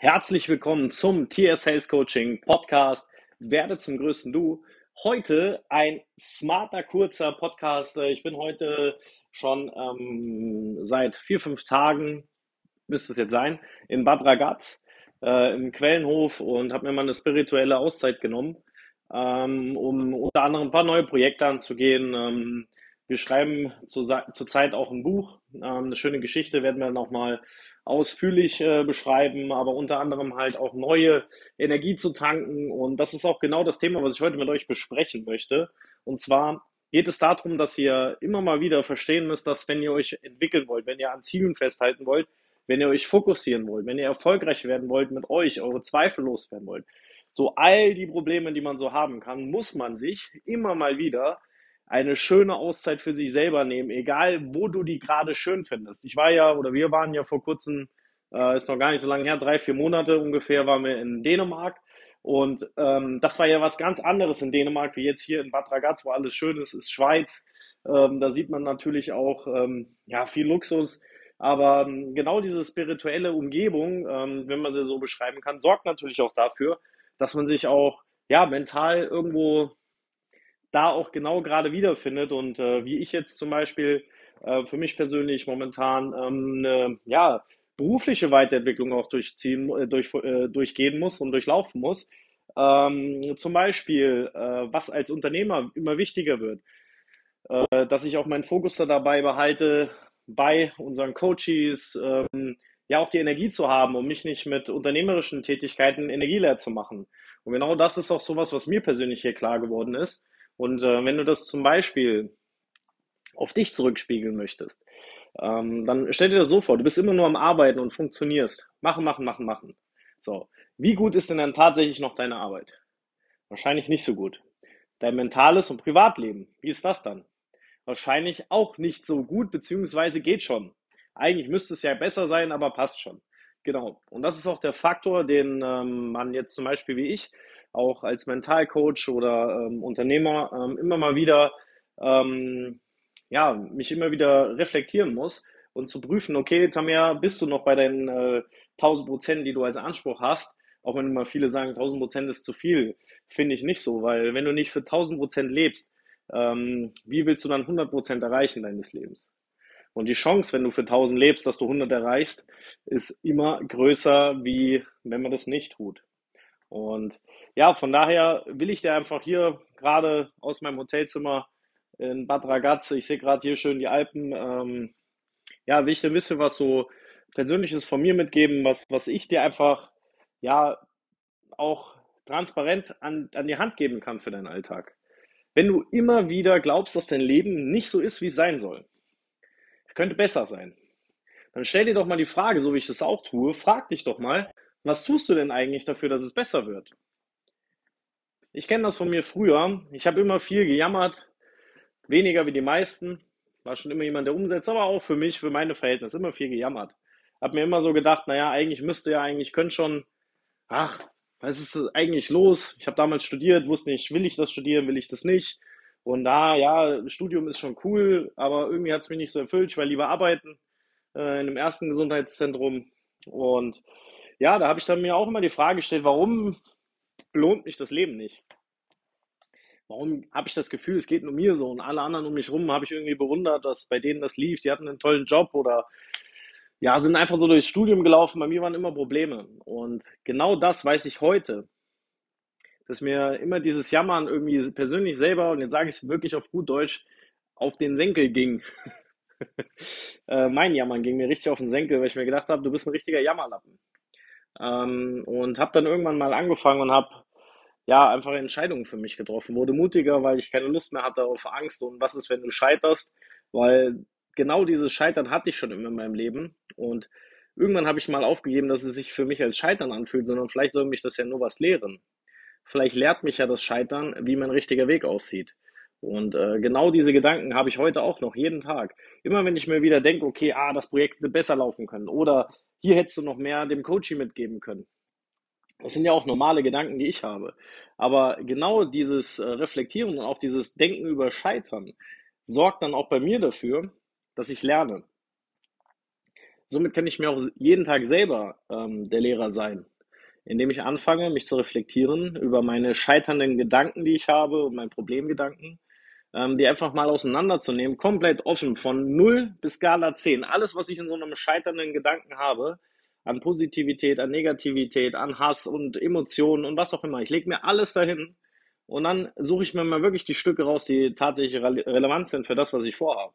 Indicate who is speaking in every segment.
Speaker 1: Herzlich willkommen zum TR Sales Coaching Podcast. Werde zum größten Du. Heute ein smarter, kurzer Podcast. Ich bin heute schon ähm, seit vier, fünf Tagen, müsste es jetzt sein, in Bad Ragaz äh, im Quellenhof und habe mir mal eine spirituelle Auszeit genommen, ähm, um unter anderem ein paar neue Projekte anzugehen. Ähm, wir schreiben zurzeit auch ein Buch. Ähm, eine schöne Geschichte werden wir nochmal ausführlich äh, beschreiben, aber unter anderem halt auch neue Energie zu tanken. Und das ist auch genau das Thema, was ich heute mit euch besprechen möchte. Und zwar geht es darum, dass ihr immer mal wieder verstehen müsst, dass wenn ihr euch entwickeln wollt, wenn ihr an Zielen festhalten wollt, wenn ihr euch fokussieren wollt, wenn ihr erfolgreich werden wollt mit euch, eure Zweifel loswerden wollt, so all die Probleme, die man so haben kann, muss man sich immer mal wieder eine schöne Auszeit für sich selber nehmen, egal wo du die gerade schön findest. Ich war ja, oder wir waren ja vor kurzem, äh, ist noch gar nicht so lange her, drei, vier Monate ungefähr, waren wir in Dänemark. Und ähm, das war ja was ganz anderes in Dänemark, wie jetzt hier in Bad Ragaz, wo alles schön ist, ist Schweiz. Ähm, da sieht man natürlich auch ähm, ja, viel Luxus. Aber ähm, genau diese spirituelle Umgebung, ähm, wenn man sie so beschreiben kann, sorgt natürlich auch dafür, dass man sich auch ja, mental irgendwo da auch genau gerade wiederfindet und äh, wie ich jetzt zum Beispiel äh, für mich persönlich momentan ähm, eine ja, berufliche Weiterentwicklung auch durchziehen, äh, durch, äh, durchgehen muss und durchlaufen muss. Ähm, zum Beispiel, äh, was als Unternehmer immer wichtiger wird, äh, dass ich auch meinen Fokus da dabei behalte, bei unseren Coaches, ähm, ja auch die Energie zu haben, um mich nicht mit unternehmerischen Tätigkeiten energieleer zu machen. Und genau das ist auch sowas, was mir persönlich hier klar geworden ist. Und äh, wenn du das zum Beispiel auf dich zurückspiegeln möchtest, ähm, dann stell dir das so vor, du bist immer nur am Arbeiten und funktionierst. Machen, machen, machen, machen. So. Wie gut ist denn dann tatsächlich noch deine Arbeit? Wahrscheinlich nicht so gut. Dein mentales und Privatleben, wie ist das dann? Wahrscheinlich auch nicht so gut, beziehungsweise geht schon. Eigentlich müsste es ja besser sein, aber passt schon. Genau. Und das ist auch der Faktor, den ähm, man jetzt zum Beispiel wie ich auch als Mentalcoach oder ähm, Unternehmer ähm, immer mal wieder, ähm, ja, mich immer wieder reflektieren muss und zu prüfen, okay, Tamia, bist du noch bei deinen äh, 1000 Prozent, die du als Anspruch hast? Auch wenn immer viele sagen, 1000 Prozent ist zu viel, finde ich nicht so, weil wenn du nicht für 1000 Prozent lebst, ähm, wie willst du dann 100 Prozent erreichen deines Lebens? Und die Chance, wenn du für 1000 lebst, dass du 100 erreichst, ist immer größer, wie wenn man das nicht tut. Und ja, von daher will ich dir einfach hier gerade aus meinem Hotelzimmer in Bad Ragaz, ich sehe gerade hier schön die Alpen, ähm, ja, will ich dir ein bisschen was so Persönliches von mir mitgeben, was, was ich dir einfach, ja, auch transparent an, an die Hand geben kann für deinen Alltag. Wenn du immer wieder glaubst, dass dein Leben nicht so ist, wie es sein soll, es könnte besser sein, dann stell dir doch mal die Frage, so wie ich das auch tue, frag dich doch mal, was tust du denn eigentlich dafür, dass es besser wird? Ich kenne das von mir früher. Ich habe immer viel gejammert, weniger wie die meisten. War schon immer jemand, der umsetzt, aber auch für mich, für meine Verhältnisse, immer viel gejammert. Hab mir immer so gedacht, naja, eigentlich müsste ja, eigentlich könnte schon, ach, was ist eigentlich los? Ich habe damals studiert, wusste nicht, will ich das studieren, will ich das nicht? Und da, ja, Studium ist schon cool, aber irgendwie hat es mich nicht so erfüllt. Ich war lieber arbeiten äh, in einem ersten Gesundheitszentrum. Und ja, da habe ich dann mir auch immer die Frage gestellt, warum belohnt mich das Leben nicht? Warum habe ich das Gefühl, es geht nur mir so und alle anderen um mich rum habe ich irgendwie bewundert, dass bei denen das lief, die hatten einen tollen Job oder ja, sind einfach so durchs Studium gelaufen, bei mir waren immer Probleme. Und genau das weiß ich heute, dass mir immer dieses Jammern irgendwie persönlich selber, und jetzt sage ich es wirklich auf gut Deutsch, auf den Senkel ging. äh, mein Jammern ging mir richtig auf den Senkel, weil ich mir gedacht habe, du bist ein richtiger Jammerlappen. Ähm, und habe dann irgendwann mal angefangen und habe ja einfach Entscheidungen für mich getroffen. Wurde mutiger, weil ich keine Lust mehr hatte auf Angst und was ist, wenn du scheiterst, weil genau dieses Scheitern hatte ich schon immer in meinem Leben und irgendwann habe ich mal aufgegeben, dass es sich für mich als Scheitern anfühlt, sondern vielleicht soll mich das ja nur was lehren. Vielleicht lehrt mich ja das Scheitern, wie mein richtiger Weg aussieht. Und äh, genau diese Gedanken habe ich heute auch noch, jeden Tag. Immer wenn ich mir wieder denke, okay, ah, das Projekt hätte besser laufen können oder hier hättest du noch mehr dem Coaching mitgeben können. Das sind ja auch normale Gedanken, die ich habe. Aber genau dieses äh, Reflektieren und auch dieses Denken über Scheitern sorgt dann auch bei mir dafür, dass ich lerne. somit kann ich mir auch jeden Tag selber ähm, der Lehrer sein, indem ich anfange, mich zu reflektieren über meine scheiternden Gedanken, die ich habe und meine Problemgedanken, die einfach mal auseinanderzunehmen, komplett offen, von 0 bis Skala 10. Alles, was ich in so einem scheiternden Gedanken habe, an Positivität, an Negativität, an Hass und Emotionen und was auch immer. Ich lege mir alles dahin und dann suche ich mir mal wirklich die Stücke raus, die tatsächlich relevant sind für das, was ich vorhabe.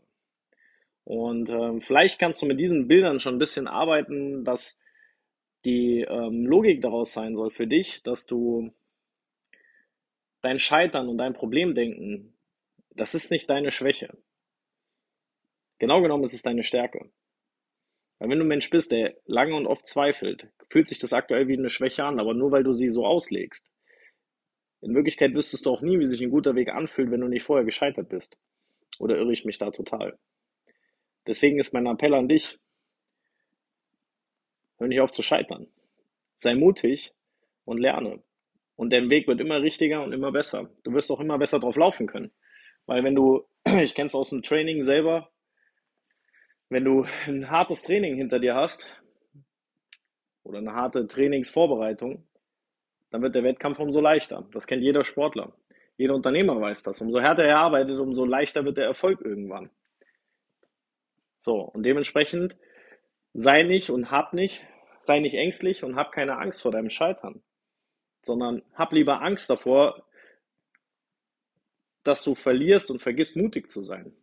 Speaker 1: Und ähm, vielleicht kannst du mit diesen Bildern schon ein bisschen arbeiten, dass die ähm, Logik daraus sein soll für dich, dass du dein Scheitern und dein Problemdenken, das ist nicht deine Schwäche. Genau genommen ist es deine Stärke. Weil wenn du ein Mensch bist, der lange und oft zweifelt, fühlt sich das aktuell wie eine Schwäche an, aber nur weil du sie so auslegst. In Wirklichkeit wüsstest du auch nie, wie sich ein guter Weg anfühlt, wenn du nicht vorher gescheitert bist. Oder irre ich mich da total? Deswegen ist mein Appell an dich, hör nicht auf zu scheitern. Sei mutig und lerne. Und dein Weg wird immer richtiger und immer besser. Du wirst auch immer besser drauf laufen können. Weil wenn du, ich kenne es aus dem Training selber, wenn du ein hartes Training hinter dir hast oder eine harte Trainingsvorbereitung, dann wird der Wettkampf umso leichter. Das kennt jeder Sportler. Jeder Unternehmer weiß das. Umso härter er arbeitet, umso leichter wird der Erfolg irgendwann. So, und dementsprechend sei nicht und hab nicht, sei nicht ängstlich und hab keine Angst vor deinem Scheitern, sondern hab lieber Angst davor, dass du verlierst und vergisst, mutig zu sein.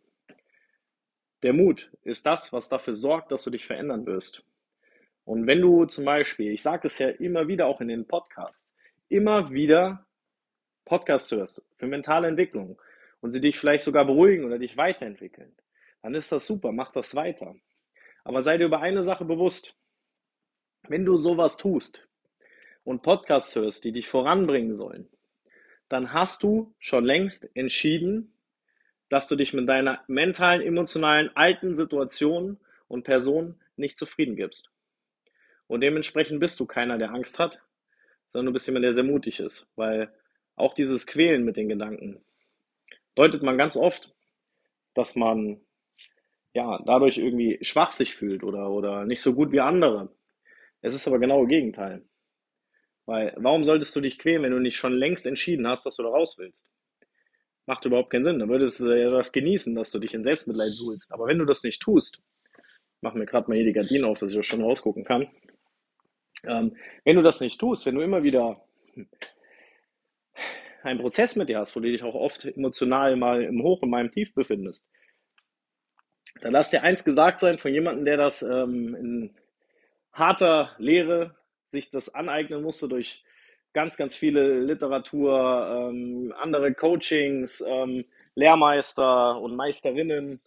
Speaker 1: Der Mut ist das, was dafür sorgt, dass du dich verändern wirst. Und wenn du zum Beispiel, ich sage es ja immer wieder auch in den Podcasts, immer wieder Podcasts hörst für mentale Entwicklung und sie dich vielleicht sogar beruhigen oder dich weiterentwickeln, dann ist das super, mach das weiter. Aber sei dir über eine Sache bewusst. Wenn du sowas tust und Podcasts hörst, die dich voranbringen sollen, dann hast du schon längst entschieden, dass du dich mit deiner mentalen, emotionalen, alten Situation und Person nicht zufrieden gibst. Und dementsprechend bist du keiner, der Angst hat, sondern du bist jemand, der sehr mutig ist, weil auch dieses Quälen mit den Gedanken deutet man ganz oft, dass man ja dadurch irgendwie schwach sich fühlt oder, oder nicht so gut wie andere. Es ist aber genau das Gegenteil. Weil warum solltest du dich quälen, wenn du nicht schon längst entschieden hast, dass du da raus willst? Macht überhaupt keinen Sinn. Dann würdest du ja das genießen, dass du dich in Selbstmitleid suhlst. Aber wenn du das nicht tust, machen wir gerade mal hier die Gardinen auf, dass ich auch schon rausgucken kann. Ähm, wenn du das nicht tust, wenn du immer wieder einen Prozess mit dir hast, wo du dich auch oft emotional mal im Hoch und mal im Tief befindest, dann lass dir eins gesagt sein von jemandem, der das ähm, in harter Lehre sich das aneignen musste durch ganz, ganz viele Literatur, ähm, andere Coachings, ähm, Lehrmeister und Meisterinnen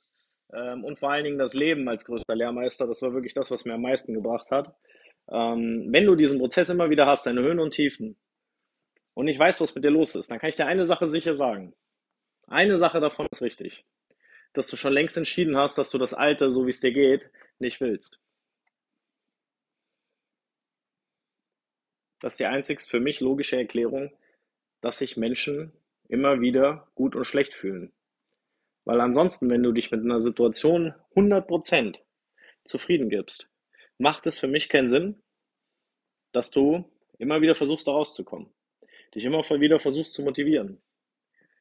Speaker 1: ähm, und vor allen Dingen das Leben als größter Lehrmeister. Das war wirklich das, was mir am meisten gebracht hat. Ähm, wenn du diesen Prozess immer wieder hast, deine Höhen und Tiefen, und ich weiß, was mit dir los ist, dann kann ich dir eine Sache sicher sagen. Eine Sache davon ist richtig. Dass du schon längst entschieden hast, dass du das Alte, so wie es dir geht, nicht willst. Das ist die einzigst für mich logische Erklärung, dass sich Menschen immer wieder gut und schlecht fühlen. Weil ansonsten, wenn du dich mit einer Situation 100% zufrieden gibst, macht es für mich keinen Sinn, dass du immer wieder versuchst, da rauszukommen. Dich immer wieder versuchst zu motivieren.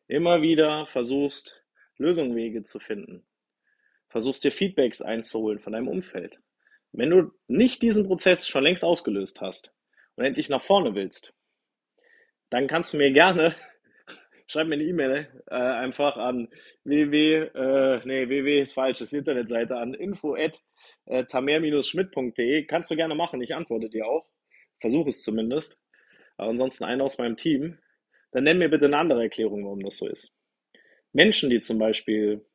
Speaker 1: Immer wieder versuchst, Lösungswege zu finden. Versuchst dir Feedbacks einzuholen von deinem Umfeld. Wenn du nicht diesen Prozess schon längst ausgelöst hast, und endlich nach vorne willst, dann kannst du mir gerne, schreib mir eine E-Mail äh, einfach an www, äh, nee, www ist falsch, das Internetseite, an info at äh, tamer-schmidt.de. Kannst du gerne machen, ich antworte dir auch. Versuche es zumindest. Aber ansonsten einer aus meinem Team. Dann nenn mir bitte eine andere Erklärung, warum das so ist. Menschen, die zum Beispiel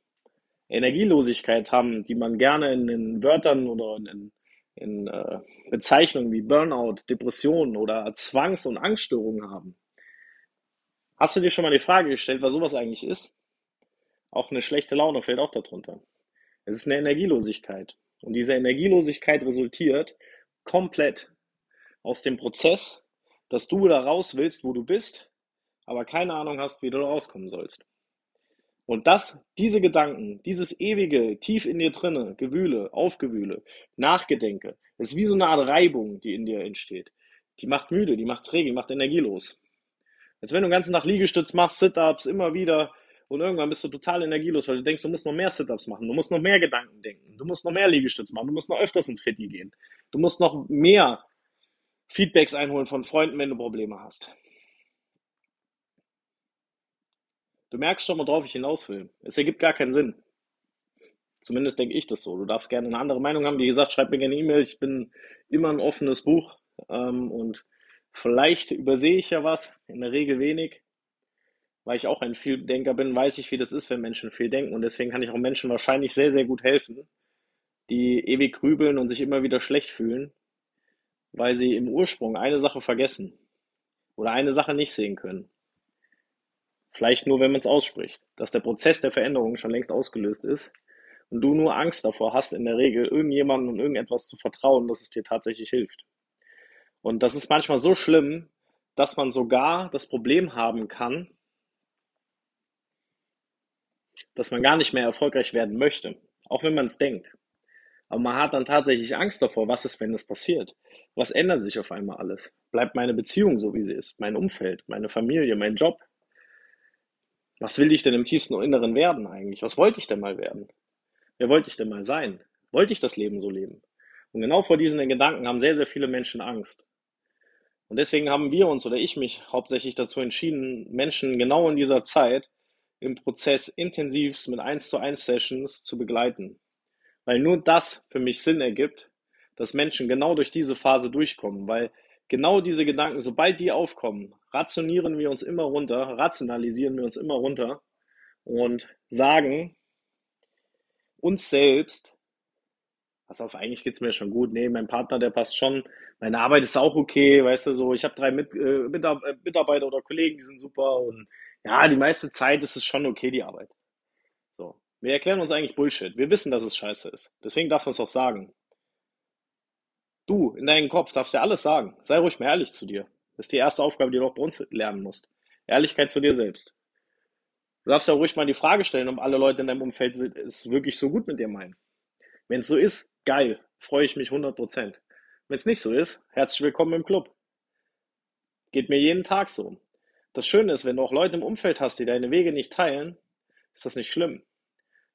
Speaker 1: Energielosigkeit haben, die man gerne in, in Wörtern oder in, in äh, Bezeichnungen wie Burnout, Depressionen oder Zwangs- und Angststörungen haben. Hast du dir schon mal die Frage gestellt, was sowas eigentlich ist? Auch eine schlechte Laune fällt auch darunter. Es ist eine Energielosigkeit. Und diese Energielosigkeit resultiert komplett aus dem Prozess, dass du da raus willst, wo du bist, aber keine Ahnung hast, wie du da rauskommen sollst. Und das, diese Gedanken, dieses ewige, tief in dir drinne, Gewühle, Aufgewühle, Nachgedenke, ist wie so eine Art Reibung, die in dir entsteht. Die macht müde, die macht träge, die macht energielos. Als wenn du den ganzen Tag Liegestütz machst, Sit-Ups, immer wieder, und irgendwann bist du total energielos, weil du denkst, du musst noch mehr Sit-Ups machen, du musst noch mehr Gedanken denken, du musst noch mehr Liegestütz machen, du musst noch öfters ins Fetti gehen, du musst noch mehr Feedbacks einholen von Freunden, wenn du Probleme hast. Du merkst schon, worauf ich hinaus will. Es ergibt gar keinen Sinn. Zumindest denke ich das so. Du darfst gerne eine andere Meinung haben. Wie gesagt, schreib mir gerne E-Mail. Ich bin immer ein offenes Buch. Ähm, und vielleicht übersehe ich ja was, in der Regel wenig. Weil ich auch ein Vieldenker bin, weiß ich, wie das ist, wenn Menschen viel denken. Und deswegen kann ich auch Menschen wahrscheinlich sehr, sehr gut helfen, die ewig grübeln und sich immer wieder schlecht fühlen, weil sie im Ursprung eine Sache vergessen oder eine Sache nicht sehen können. Vielleicht nur, wenn man es ausspricht, dass der Prozess der Veränderung schon längst ausgelöst ist und du nur Angst davor hast, in der Regel irgendjemandem und irgendetwas zu vertrauen, dass es dir tatsächlich hilft. Und das ist manchmal so schlimm, dass man sogar das Problem haben kann, dass man gar nicht mehr erfolgreich werden möchte, auch wenn man es denkt. Aber man hat dann tatsächlich Angst davor, was ist, wenn es passiert? Was ändert sich auf einmal alles? Bleibt meine Beziehung so, wie sie ist? Mein Umfeld, meine Familie, mein Job? Was will ich denn im tiefsten Inneren werden eigentlich? Was wollte ich denn mal werden? Wer wollte ich denn mal sein? Wollte ich das Leben so leben? Und genau vor diesen Gedanken haben sehr, sehr viele Menschen Angst. Und deswegen haben wir uns oder ich mich hauptsächlich dazu entschieden, Menschen genau in dieser Zeit im Prozess intensivst mit 1 zu 1 Sessions zu begleiten. Weil nur das für mich Sinn ergibt, dass Menschen genau durch diese Phase durchkommen, weil genau diese Gedanken, sobald die aufkommen, rationieren wir uns immer runter, rationalisieren wir uns immer runter und sagen uns selbst, pass auf, eigentlich geht's mir schon gut, nee, mein Partner, der passt schon, meine Arbeit ist auch okay, weißt du, so, ich habe drei Mit, äh, äh Mitarbeiter oder Kollegen, die sind super und ja, die meiste Zeit ist es schon okay, die Arbeit. So, wir erklären uns eigentlich Bullshit, wir wissen, dass es scheiße ist, deswegen darf man es auch sagen. Du, in deinem Kopf darfst ja alles sagen. Sei ruhig mal ehrlich zu dir. Das ist die erste Aufgabe, die du auch bei uns lernen musst. Ehrlichkeit zu dir selbst. Du darfst ja ruhig mal die Frage stellen, ob alle Leute in deinem Umfeld es wirklich so gut mit dir meinen. Wenn es so ist, geil, freue ich mich 100%. Wenn es nicht so ist, herzlich willkommen im Club. Geht mir jeden Tag so. Das Schöne ist, wenn du auch Leute im Umfeld hast, die deine Wege nicht teilen, ist das nicht schlimm.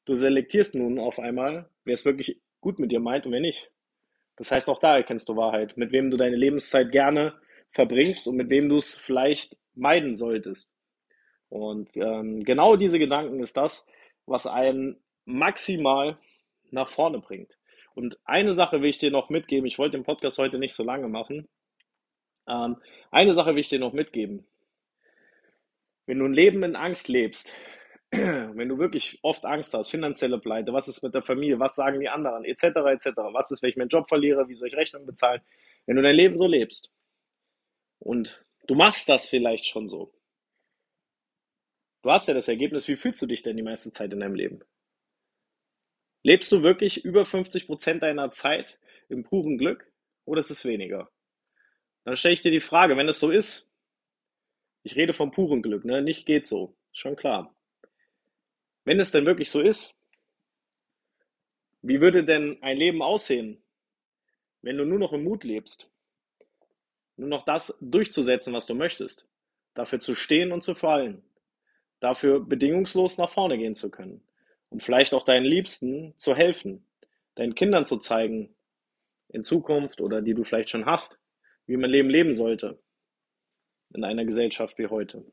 Speaker 1: Du selektierst nun auf einmal, wer es wirklich gut mit dir meint und wer nicht. Das heißt, auch da erkennst du Wahrheit, mit wem du deine Lebenszeit gerne verbringst und mit wem du es vielleicht meiden solltest. Und ähm, genau diese Gedanken ist das, was einen maximal nach vorne bringt. Und eine Sache will ich dir noch mitgeben. Ich wollte den Podcast heute nicht so lange machen. Ähm, eine Sache will ich dir noch mitgeben. Wenn du ein Leben in Angst lebst, wenn du wirklich oft Angst hast, finanzielle Pleite, was ist mit der Familie, was sagen die anderen, etc., etc., was ist, wenn ich meinen Job verliere, wie soll ich Rechnungen bezahlen, wenn du dein Leben so lebst und du machst das vielleicht schon so, du hast ja das Ergebnis, wie fühlst du dich denn die meiste Zeit in deinem Leben? Lebst du wirklich über 50 Prozent deiner Zeit im puren Glück oder ist es weniger? Dann stelle ich dir die Frage, wenn es so ist, ich rede vom puren Glück, ne? nicht geht so, schon klar. Wenn es denn wirklich so ist, wie würde denn ein Leben aussehen, wenn du nur noch im Mut lebst? Nur noch das durchzusetzen, was du möchtest. Dafür zu stehen und zu fallen. Dafür bedingungslos nach vorne gehen zu können. Und vielleicht auch deinen Liebsten zu helfen. Deinen Kindern zu zeigen, in Zukunft oder die du vielleicht schon hast, wie man Leben leben sollte. In einer Gesellschaft wie heute.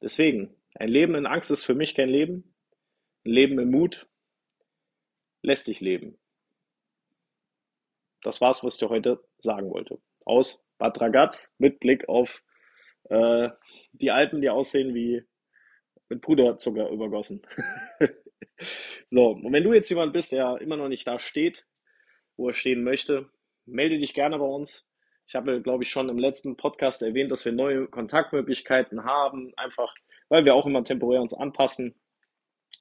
Speaker 1: Deswegen, ein Leben in Angst ist für mich kein Leben. Ein Leben im Mut lässt dich leben. Das war's, was ich dir heute sagen wollte. Aus Bad Ragaz mit Blick auf äh, die Alpen, die aussehen wie mit Puderzucker übergossen. so, und wenn du jetzt jemand bist, der immer noch nicht da steht, wo er stehen möchte, melde dich gerne bei uns. Ich habe, glaube ich, schon im letzten Podcast erwähnt, dass wir neue Kontaktmöglichkeiten haben. Einfach weil wir auch immer temporär uns anpassen.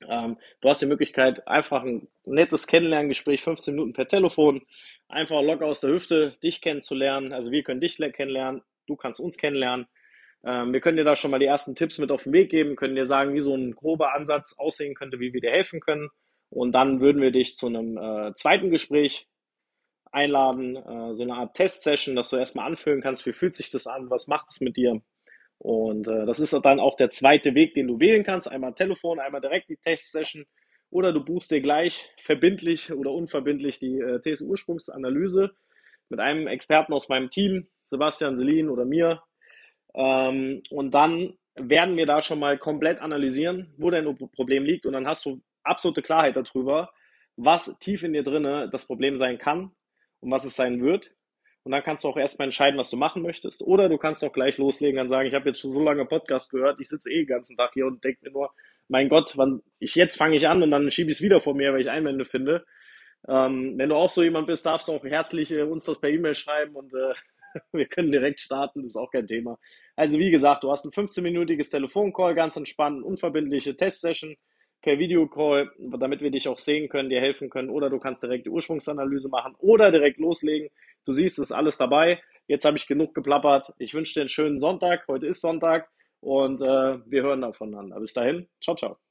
Speaker 1: Ähm, du hast die Möglichkeit, einfach ein nettes Kennenlerngespräch, 15 Minuten per Telefon, einfach locker aus der Hüfte dich kennenzulernen. Also wir können dich kennenlernen, du kannst uns kennenlernen. Ähm, wir können dir da schon mal die ersten Tipps mit auf den Weg geben, können dir sagen, wie so ein grober Ansatz aussehen könnte, wie wir dir helfen können. Und dann würden wir dich zu einem äh, zweiten Gespräch einladen, äh, so eine Art Testsession, dass du erstmal anfühlen kannst, wie fühlt sich das an, was macht es mit dir. Und äh, das ist dann auch der zweite Weg, den du wählen kannst. Einmal Telefon, einmal direkt die Testsession. Oder du buchst dir gleich verbindlich oder unverbindlich die äh, TSU-Ursprungsanalyse mit einem Experten aus meinem Team, Sebastian, Selin oder mir. Ähm, und dann werden wir da schon mal komplett analysieren, wo dein Problem liegt. Und dann hast du absolute Klarheit darüber, was tief in dir drinne das Problem sein kann und was es sein wird. Und dann kannst du auch erstmal entscheiden, was du machen möchtest. Oder du kannst auch gleich loslegen und sagen, ich habe jetzt schon so lange Podcast gehört, ich sitze eh den ganzen Tag hier und denke mir nur, mein Gott, wann ich jetzt fange ich an und dann schiebe ich es wieder vor mir, weil ich Einwände finde. Ähm, wenn du auch so jemand bist, darfst du auch herzlich äh, uns das per E-Mail schreiben und äh, wir können direkt starten, das ist auch kein Thema. Also wie gesagt, du hast ein 15-minütiges Telefoncall, ganz entspannt, unverbindliche Testsession per Videocall, damit wir dich auch sehen können, dir helfen können. Oder du kannst direkt die Ursprungsanalyse machen oder direkt loslegen. Du siehst, es ist alles dabei. Jetzt habe ich genug geplappert. Ich wünsche dir einen schönen Sonntag. Heute ist Sonntag und äh, wir hören da voneinander. Bis dahin, ciao, ciao.